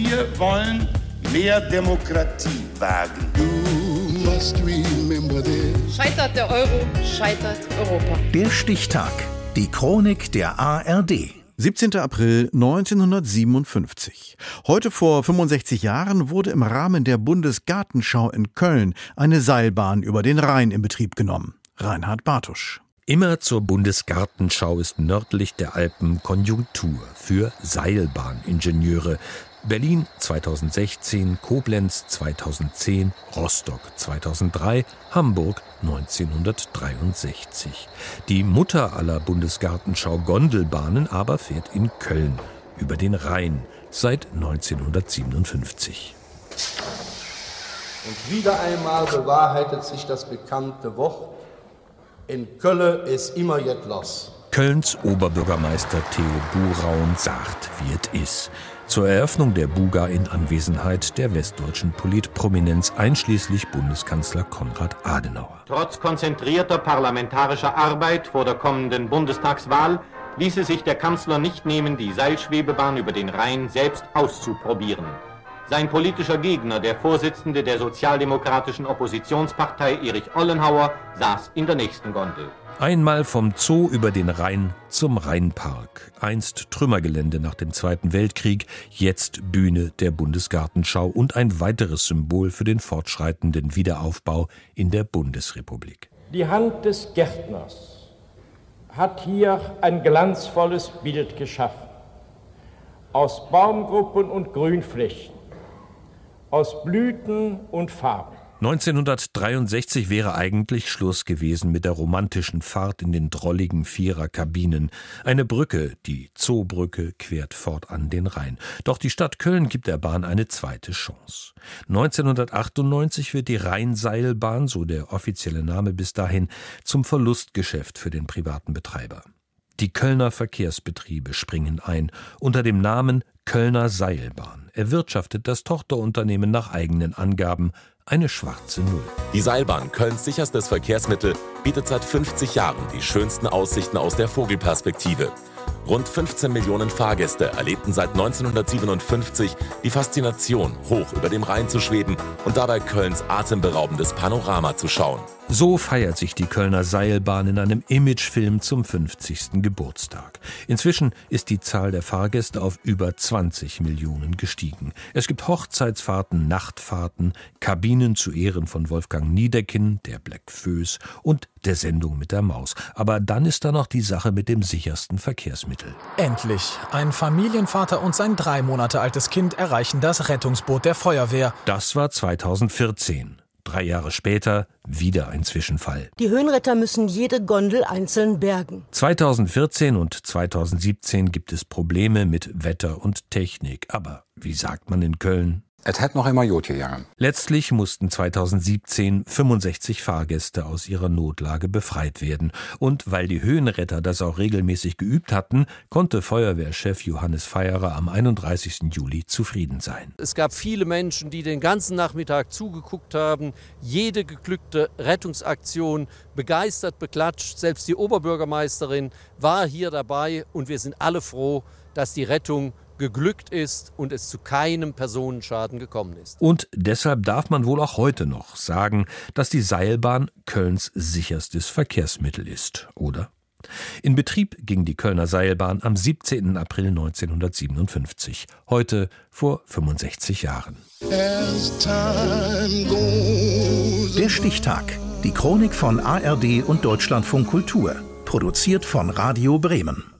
Wir wollen mehr Demokratie wagen. Scheitert der Euro, scheitert Europa. Der Stichtag. Die Chronik der ARD. 17. April 1957. Heute vor 65 Jahren wurde im Rahmen der Bundesgartenschau in Köln eine Seilbahn über den Rhein in Betrieb genommen. Reinhard Bartusch. Immer zur Bundesgartenschau ist nördlich der Alpen Konjunktur für Seilbahningenieure. Berlin 2016, Koblenz 2010, Rostock 2003, Hamburg 1963. Die Mutter aller Bundesgartenschau Gondelbahnen aber fährt in Köln über den Rhein seit 1957. Und wieder einmal bewahrheitet sich das bekannte Wort, in Köln ist immer jetzt los. Kölns Oberbürgermeister Theo Buraun sagt, wie es ist. Zur Eröffnung der Buga in Anwesenheit der westdeutschen Politprominenz einschließlich Bundeskanzler Konrad Adenauer. Trotz konzentrierter parlamentarischer Arbeit vor der kommenden Bundestagswahl ließe sich der Kanzler nicht nehmen, die Seilschwebebahn über den Rhein selbst auszuprobieren. Sein politischer Gegner, der Vorsitzende der sozialdemokratischen Oppositionspartei Erich Ollenhauer, saß in der nächsten Gondel. Einmal vom Zoo über den Rhein zum Rheinpark. Einst Trümmergelände nach dem Zweiten Weltkrieg, jetzt Bühne der Bundesgartenschau und ein weiteres Symbol für den fortschreitenden Wiederaufbau in der Bundesrepublik. Die Hand des Gärtners hat hier ein glanzvolles Bild geschaffen. Aus Baumgruppen und Grünflächen aus Blüten und Farben. 1963 wäre eigentlich Schluss gewesen mit der romantischen Fahrt in den drolligen Viererkabinen. Eine Brücke, die Zoobrücke, quert fortan den Rhein. Doch die Stadt Köln gibt der Bahn eine zweite Chance. 1998 wird die Rheinseilbahn, so der offizielle Name bis dahin, zum Verlustgeschäft für den privaten Betreiber. Die Kölner Verkehrsbetriebe springen ein unter dem Namen Kölner Seilbahn. Erwirtschaftet das Tochterunternehmen nach eigenen Angaben eine schwarze Null. Die Seilbahn, Kölns sicherstes Verkehrsmittel, bietet seit 50 Jahren die schönsten Aussichten aus der Vogelperspektive. Rund 15 Millionen Fahrgäste erlebten seit 1957 die Faszination, hoch über dem Rhein zu schweben und dabei Kölns atemberaubendes Panorama zu schauen. So feiert sich die Kölner Seilbahn in einem Imagefilm zum 50. Geburtstag. Inzwischen ist die Zahl der Fahrgäste auf über 20 Millionen gestiegen. Es gibt Hochzeitsfahrten, Nachtfahrten, Kabinen zu Ehren von Wolfgang Niedecken, der Black Föß und der Sendung mit der Maus. Aber dann ist da noch die Sache mit dem sichersten Verkehrsmittel. Endlich. Ein Familienvater und sein drei Monate altes Kind erreichen das Rettungsboot der Feuerwehr. Das war 2014. Drei Jahre später wieder ein Zwischenfall. Die Höhenretter müssen jede Gondel einzeln bergen. 2014 und 2017 gibt es Probleme mit Wetter und Technik. Aber wie sagt man in Köln? Es hat noch immer Jod gegangen. Letztlich mussten 2017 65 Fahrgäste aus ihrer Notlage befreit werden. Und weil die Höhenretter das auch regelmäßig geübt hatten, konnte Feuerwehrchef Johannes Feierer am 31. Juli zufrieden sein. Es gab viele Menschen, die den ganzen Nachmittag zugeguckt haben, jede geglückte Rettungsaktion begeistert beklatscht. Selbst die Oberbürgermeisterin war hier dabei und wir sind alle froh, dass die Rettung geglückt ist und es zu keinem Personenschaden gekommen ist. Und deshalb darf man wohl auch heute noch sagen, dass die Seilbahn Kölns sicherstes Verkehrsmittel ist, oder? In Betrieb ging die Kölner Seilbahn am 17. April 1957, heute vor 65 Jahren. Der Stichtag. Die Chronik von ARD und Deutschlandfunk Kultur. Produziert von Radio Bremen.